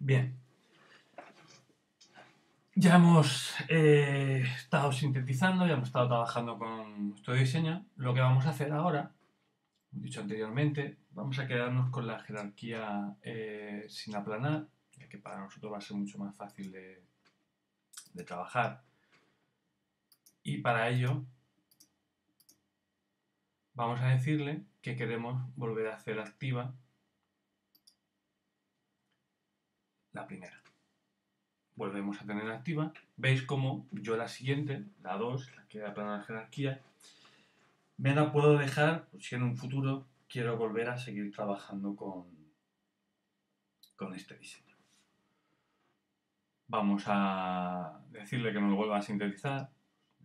Bien. Ya hemos eh, estado sintetizando, ya hemos estado trabajando con nuestro diseño. Lo que vamos a hacer ahora, dicho anteriormente, vamos a quedarnos con la jerarquía eh, sin aplanar, ya que para nosotros va a ser mucho más fácil de trabajar. Y para ello vamos a decirle que queremos volver a hacer activa la primera. Volvemos a tener activa. Veis como yo la siguiente, la 2, la que da la jerarquía, me la puedo dejar pues, si en un futuro quiero volver a seguir trabajando con, con este diseño. Vamos a decirle que nos vuelva a sintetizar,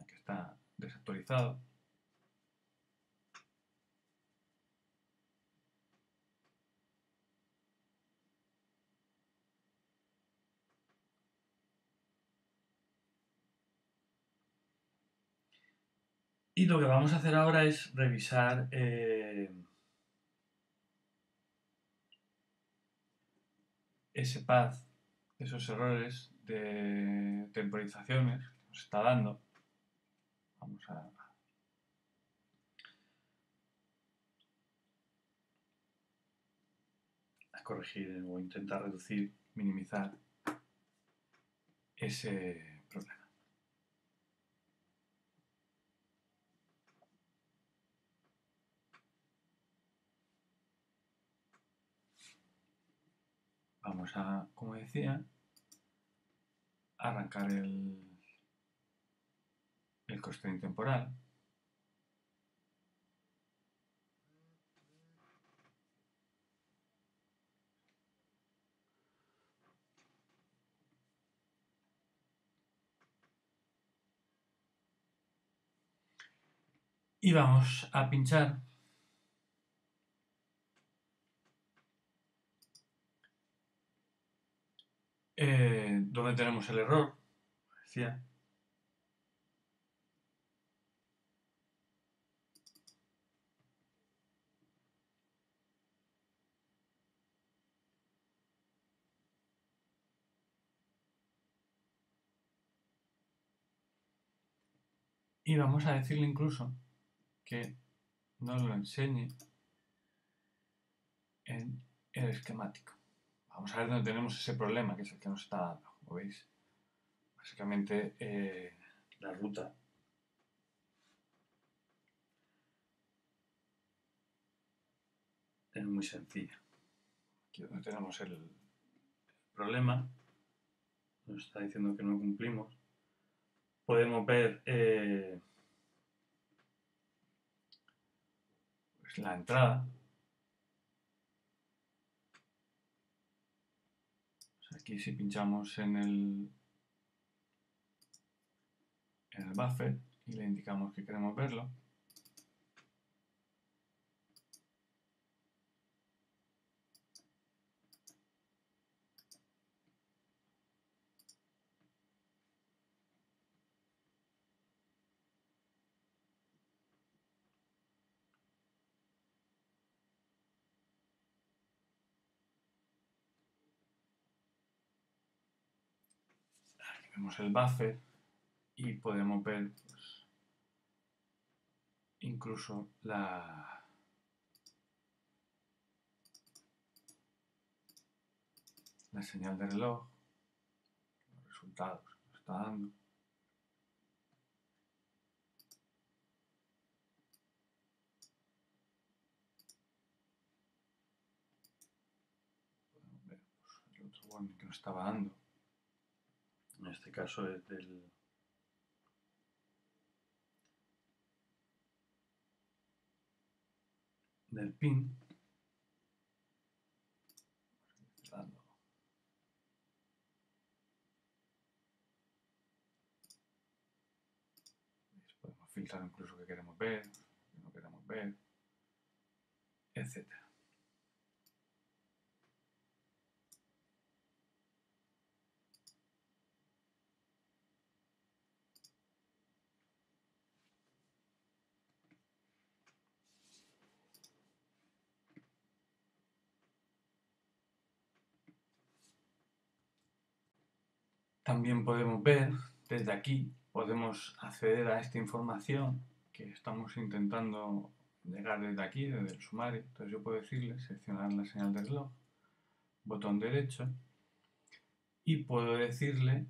que está desactualizado. Y lo que vamos a hacer ahora es revisar eh, ese path, esos errores de temporizaciones que nos está dando. Vamos a, a corregir o intentar reducir, minimizar ese problema. Vamos a, como decía, arrancar el, el constraint temporal. Y vamos a pinchar eh, donde tenemos el error, decía. Y vamos a decirle incluso que nos lo enseñe en el esquemático. Vamos a ver dónde tenemos ese problema, que es el que nos está dando. ¿Lo veis? Básicamente eh, la ruta es muy sencilla. Aquí donde tenemos el problema, nos está diciendo que no cumplimos. Podemos ver eh, pues la entrada. Aquí si pinchamos en el, en el buffer y le indicamos que queremos verlo, vemos el buffer y podemos ver pues, incluso la la señal de reloj los resultados que está dando. Podemos ver pues, el otro warning que nos estaba dando en este caso es del del pin. Podemos filtrar incluso que queremos ver que no queremos ver etcétera También podemos ver desde aquí, podemos acceder a esta información que estamos intentando llegar desde aquí, desde el sumario. Entonces yo puedo decirle, seleccionar la señal de reloj, botón derecho, y puedo decirle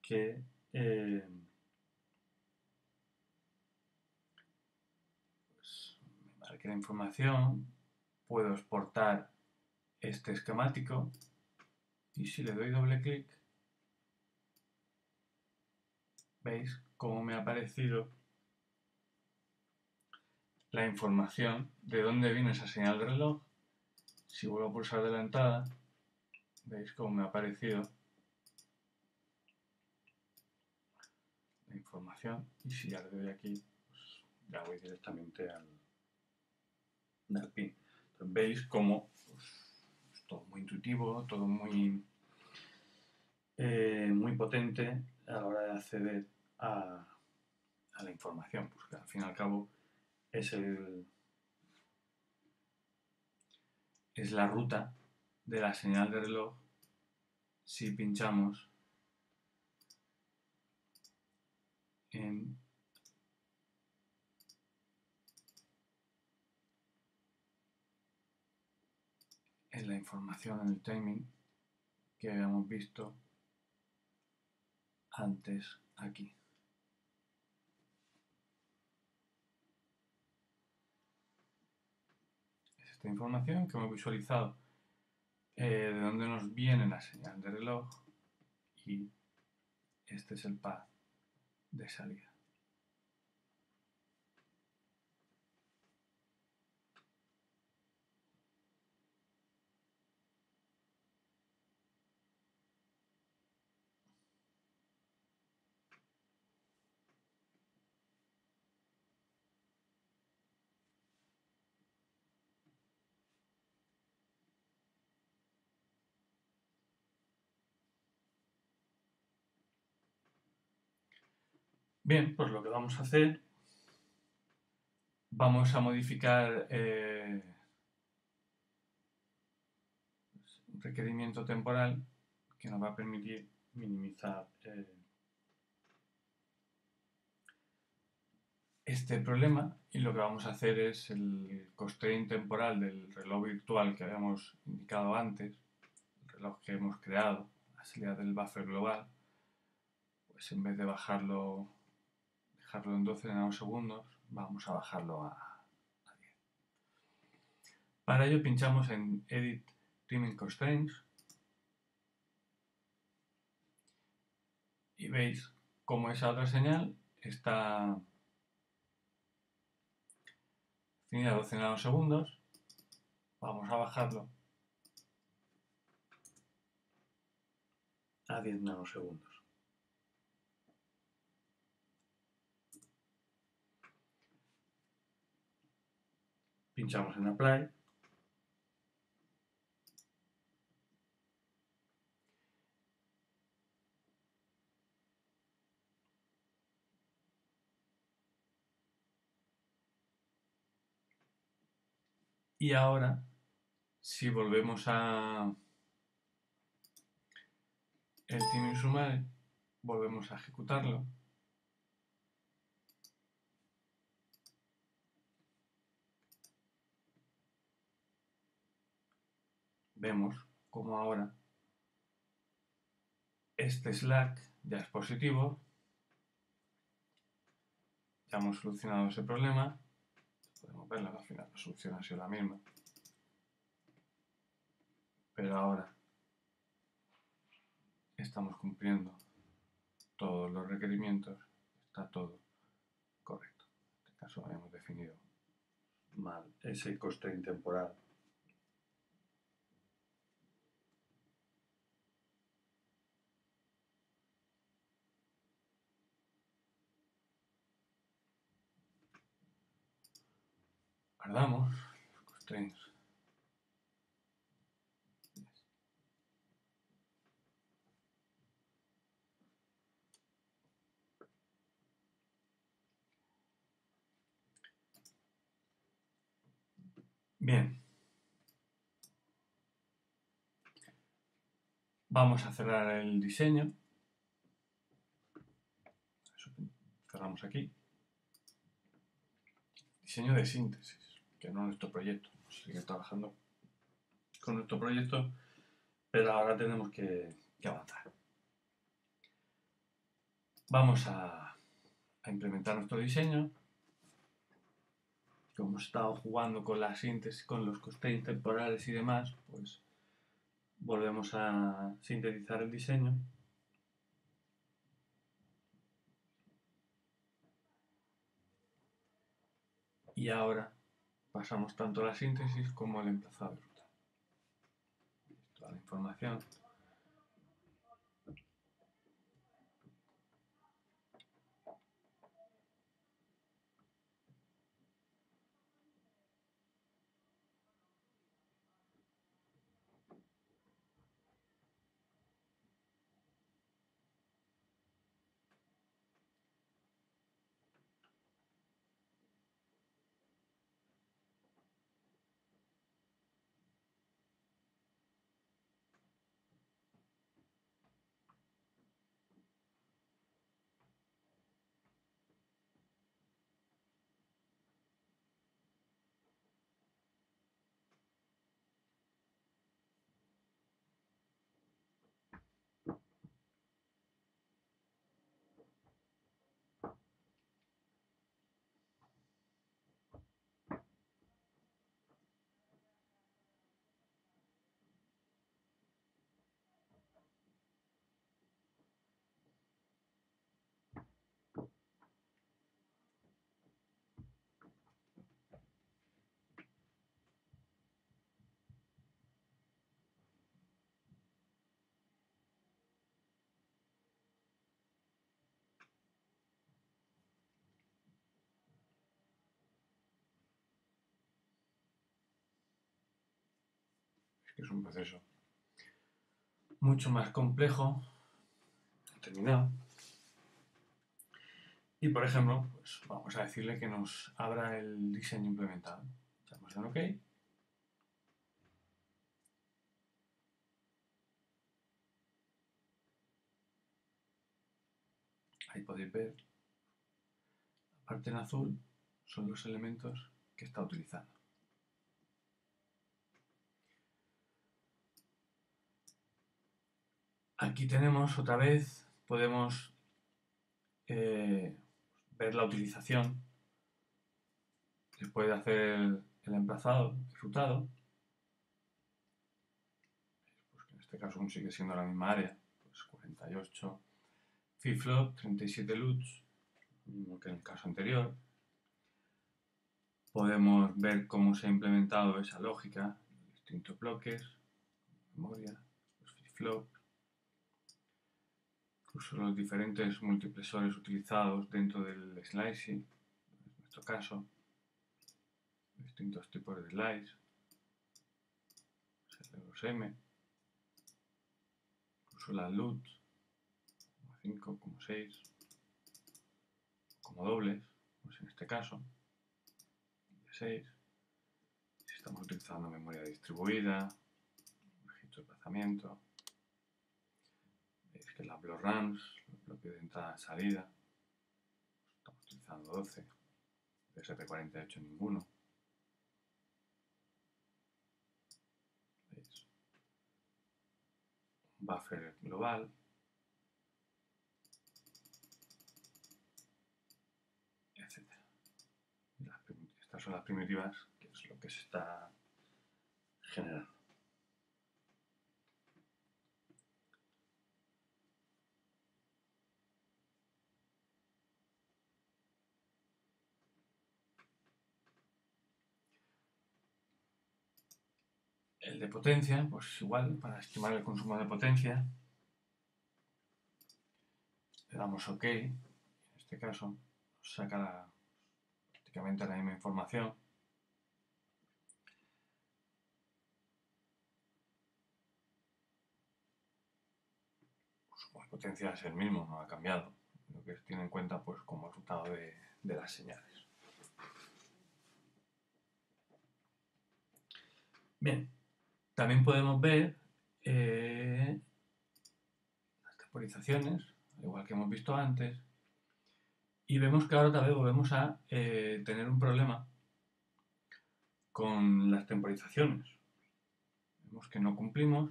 que eh, me la información, puedo exportar este esquemático y si le doy doble clic, veis cómo me ha aparecido la información de dónde viene esa señal de reloj. Si vuelvo a pulsar de la entrada, veis cómo me ha aparecido la información y si ya le doy aquí, pues ya voy directamente al, al pin. Veis cómo pues, todo muy intuitivo, todo muy, eh, muy potente a la hora de acceder a, la información, porque al fin y al cabo es el es la ruta de la señal de reloj si pinchamos en en la información en el timing que habíamos visto antes aquí. Es información que hemos visualizado eh, de dónde nos viene la señal de reloj y este es el pad de salida. Bien, pues lo que vamos a hacer, vamos a modificar eh, un requerimiento temporal que nos va a permitir minimizar eh, este problema. Y lo que vamos a hacer es el constraint temporal del reloj virtual que habíamos indicado antes, el reloj que hemos creado, la salida del buffer global, pues en vez de bajarlo dejarlo en 12 nanosegundos, vamos a bajarlo a, 10. Para ello pinchamos en Edit Timing Constraints y veis cómo esa otra señal está definida a 12 nanosegundos. Vamos a bajarlo a 10 nanosegundos. Pinchamos en Apply. Y ahora, si volvemos a el Team Sumare, volvemos a ejecutarlo. Vemos como ahora este slack ya es positivo. Ya hemos solucionado ese problema. Podemos verlo, al final la solución ha sido la misma. Pero ahora estamos cumpliendo todos los requerimientos. Está todo correcto. En este caso habíamos definido mal ese coste intemporal guardamos constraints. Bien. Vamos a cerrar el diseño cerramos aquí. Diseño de síntesis, que no es nuestro proyecto. Sigue trabajando con nuestro proyecto, pero ahora tenemos que, avanzar. Vamos a, a implementar nuestro diseño. Como hemos estado jugando con la síntesis, con los constraints temporales y demás, pues volvemos a sintetizar el diseño. Y ahora pasamos tanto la síntesis como el emplazado de ruta. Toda la información es un proceso mucho más complejo, terminado. Y por ejemplo, pues vamos a decirle que nos abra el diseño implementado. Damos en OK. Ahí podéis ver, la parte en azul son los elementos que está utilizando. Aquí tenemos otra vez, podemos eh, ver la utilización después de hacer el, emplazado, el rutado. Pues en este caso sigue siendo la misma área, pues 48 flip-flop, 37 LUTs, mismo que en el caso anterior. Podemos ver cómo se ha implementado esa lógica, distintos bloques, memoria, flip-flop, incluso los diferentes multiplexores utilizados dentro del slicing, en nuestro caso, distintos tipos de slice, los M, incluso la LUT, como 5, como 6, como dobles, pues en este caso, de 6, si estamos utilizando memoria distribuida, registro de desplazamiento, que la los RAMs, los bloques de entrada y salida, estamos utilizando 12, SP48 ninguno. Buffer global. Etcétera. Estas son las primitivas, que es lo que se está generando. De potencia, pues igual, para estimar el consumo de potencia, le damos OK, en este caso saca prácticamente la misma información. De potencia es el mismo, no ha cambiado. Lo que tiene en cuenta pues como resultado de, de las señales. Bien, también podemos ver eh, las temporizaciones, igual que hemos visto antes, Y vemos que ahora otra vez volvemos a eh, tener un problema con las temporizaciones. Vemos que no cumplimos.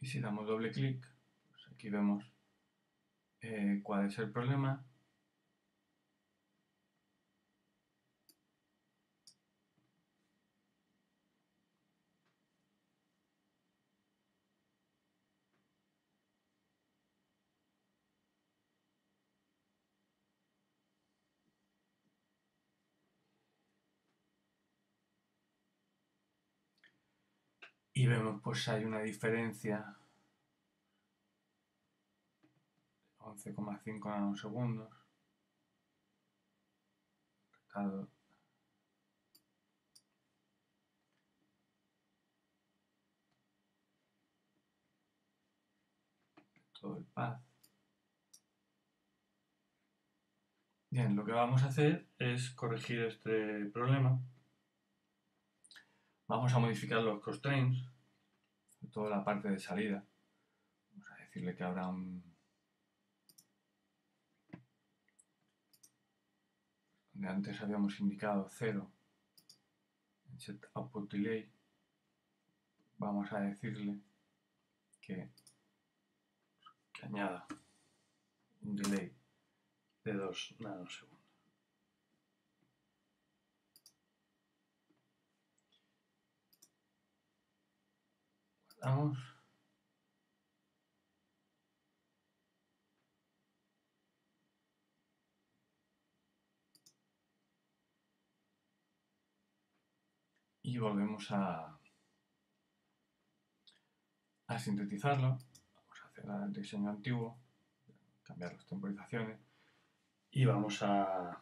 Y si damos doble clic, pues aquí vemos eh, cuál es el problema. Y vemos pues hay una diferencia 11,5 nanosegundos. Todo el path bien lo que vamos a hacer es corregir este problema Vamos a modificar los constraints, toda la parte de salida. Vamos a decirle que habrá un... Donde antes habíamos indicado 0 en set output delay, vamos a decirle que, que añada un delay de 2 nanosegundos. Vamos. Y volvemos a, a sintetizarlo. Vamos a hacer el diseño antiguo, cambiar las temporizaciones y vamos a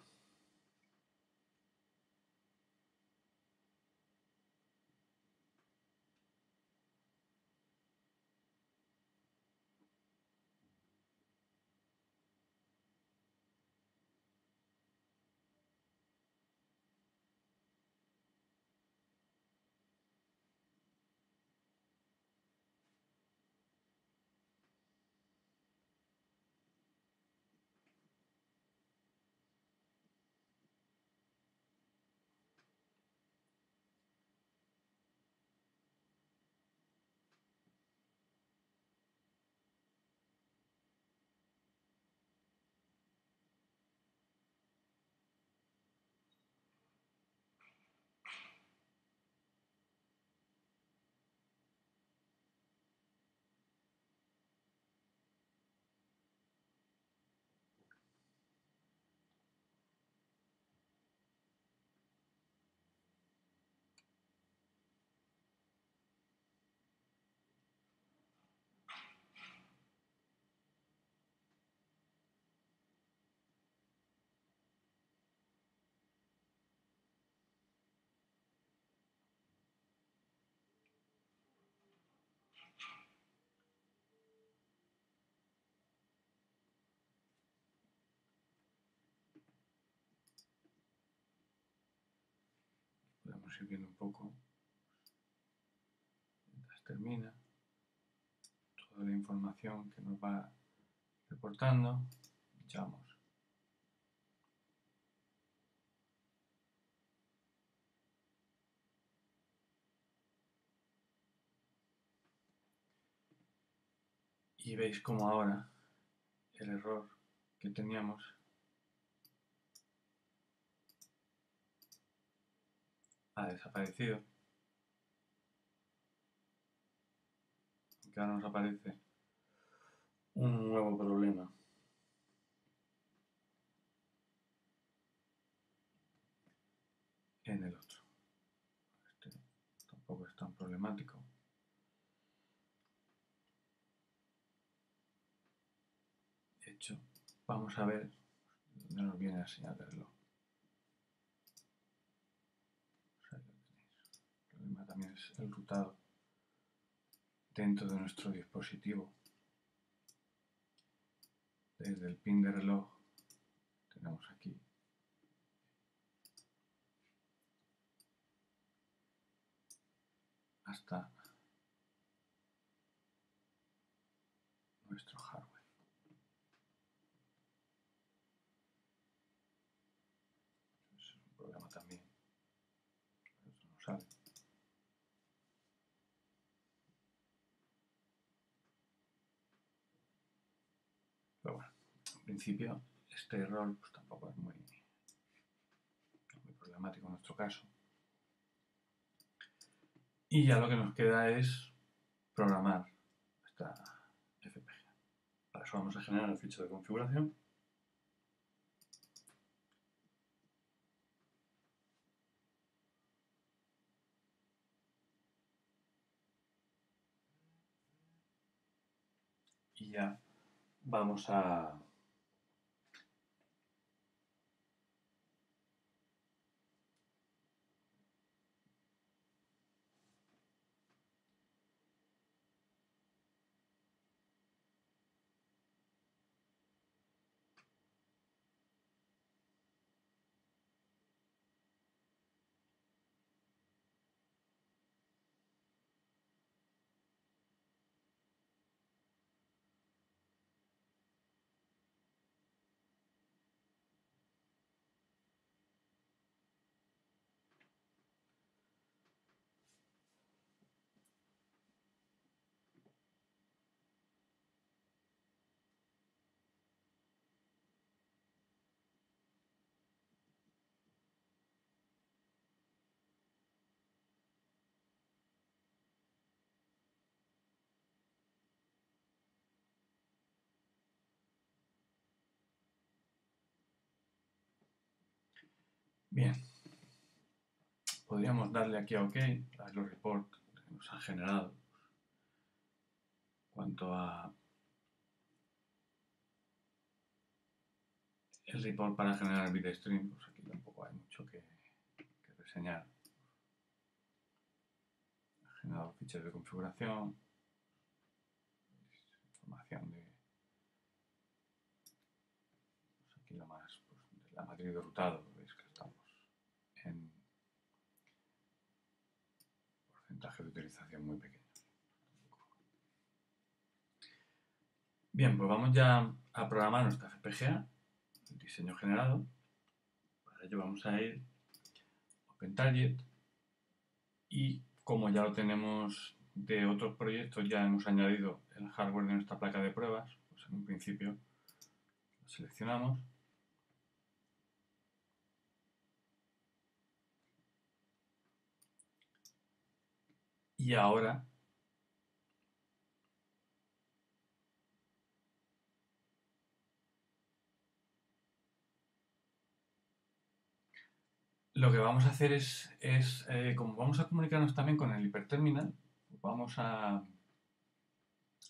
podemos ir viendo un poco. Mientras termina toda la información que nos va reportando echamos. Y veis como ahora el error que teníamos ha desaparecido. Aunque ahora nos aparece un nuevo problema. En el otro. Este tampoco es tan problemático. De hecho, vamos a ver dónde nos viene la señal también es el rutado dentro de nuestro dispositivo. Desde el pin de reloj tenemos aquí hasta nuestro hardware. Es un programa también, eso no sale. Principio este error pues, tampoco es muy, problemático en nuestro caso. Y ya lo que nos queda es programar esta FPG. Para eso vamos a generar el fichero de configuración. Y ya vamos a Bien. Podríamos darle aquí a OK, a los reports que nos han generado. Cuanto a el report para generar bitstream, pues aquí tampoco hay mucho que, reseñar. Ha generado fichas de configuración, información de pues aquí lo más, pues, de la matriz de rutado muy pequeño. Bien, pues vamos ya a programar nuestra FPGA, el diseño generado. Para ello vamos a ir a OpenTarget y como ya lo tenemos de otros proyectos, ya hemos añadido el hardware de nuestra placa de pruebas, pues en un principio lo seleccionamos Y ahora lo que vamos a hacer es, eh, como vamos a comunicarnos también con el hiperterminal, vamos a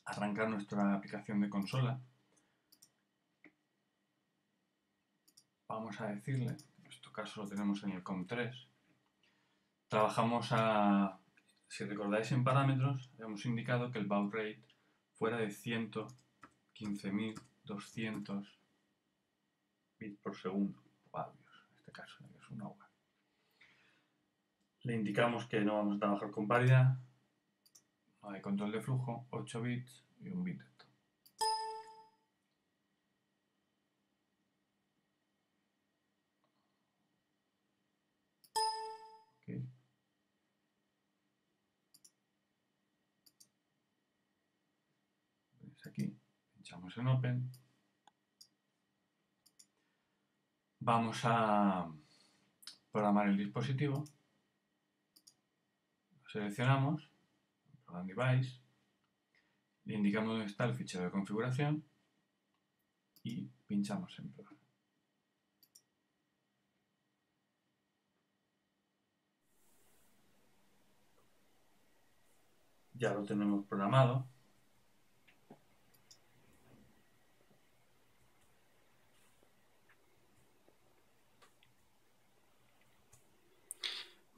arrancar nuestra aplicación de consola. Vamos a decirle, en este caso lo tenemos en el COM3, trabajamos a si recordáis en parámetros, hemos indicado que el baud rate fuera de 115.200 bits por segundo, o en este caso, es un hour. Le indicamos que no vamos a trabajar con paridad, no hay control de flujo, 8 bits y un bit Open. Vamos a programar el dispositivo. Lo seleccionamos, Program Device, le indicamos dónde está el fichero de configuración y pinchamos en Program. Ya lo tenemos programado.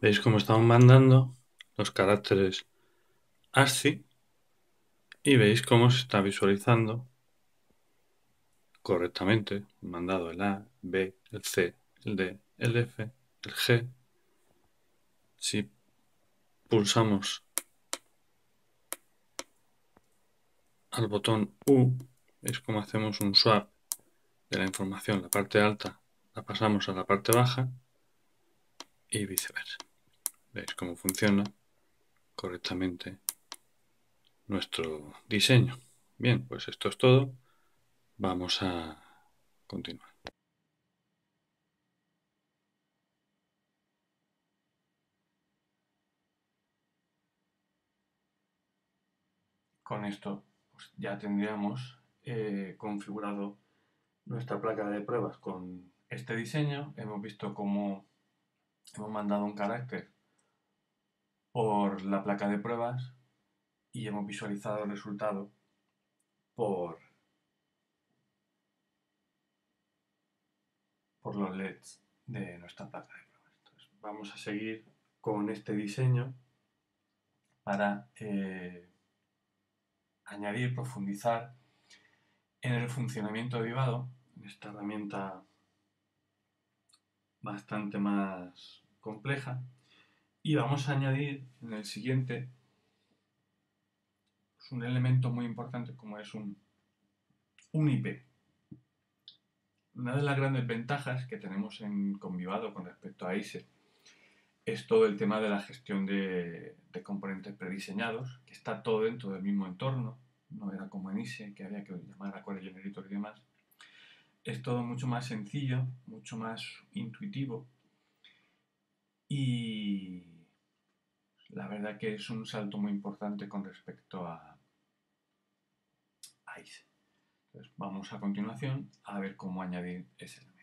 Veis cómo estamos mandando los caracteres ASCII y veis cómo se está visualizando correctamente mandado el A, B, el C, el D, el F, el G. Si pulsamos al botón U, veis cómo hacemos un swap de la información, la parte alta la pasamos a la parte baja y viceversa. ¿Veis cómo funciona correctamente nuestro diseño? Bien, pues esto es todo. Vamos a continuar. Con esto pues ya tendríamos eh, configurado nuestra placa de pruebas con este diseño. Hemos visto cómo hemos mandado un carácter por la placa de pruebas y hemos visualizado el resultado por, por los LEDs de nuestra placa de pruebas. vamos a seguir con este diseño para eh, añadir, profundizar en el funcionamiento de Vivado, en esta herramienta bastante más compleja, y vamos a añadir en el siguiente pues, un elemento muy importante como es un, un IP. Una de las grandes ventajas que tenemos en Convivado con respecto a ISE es todo el tema de la gestión de, componentes prediseñados, que está todo dentro del mismo entorno, no era como en ISE, que había que llamar a Core Generator y demás. Es todo mucho más sencillo, mucho más intuitivo y la verdad que es un salto muy importante con respecto a, ISE. Entonces vamos a continuación a ver cómo añadir ese elemento.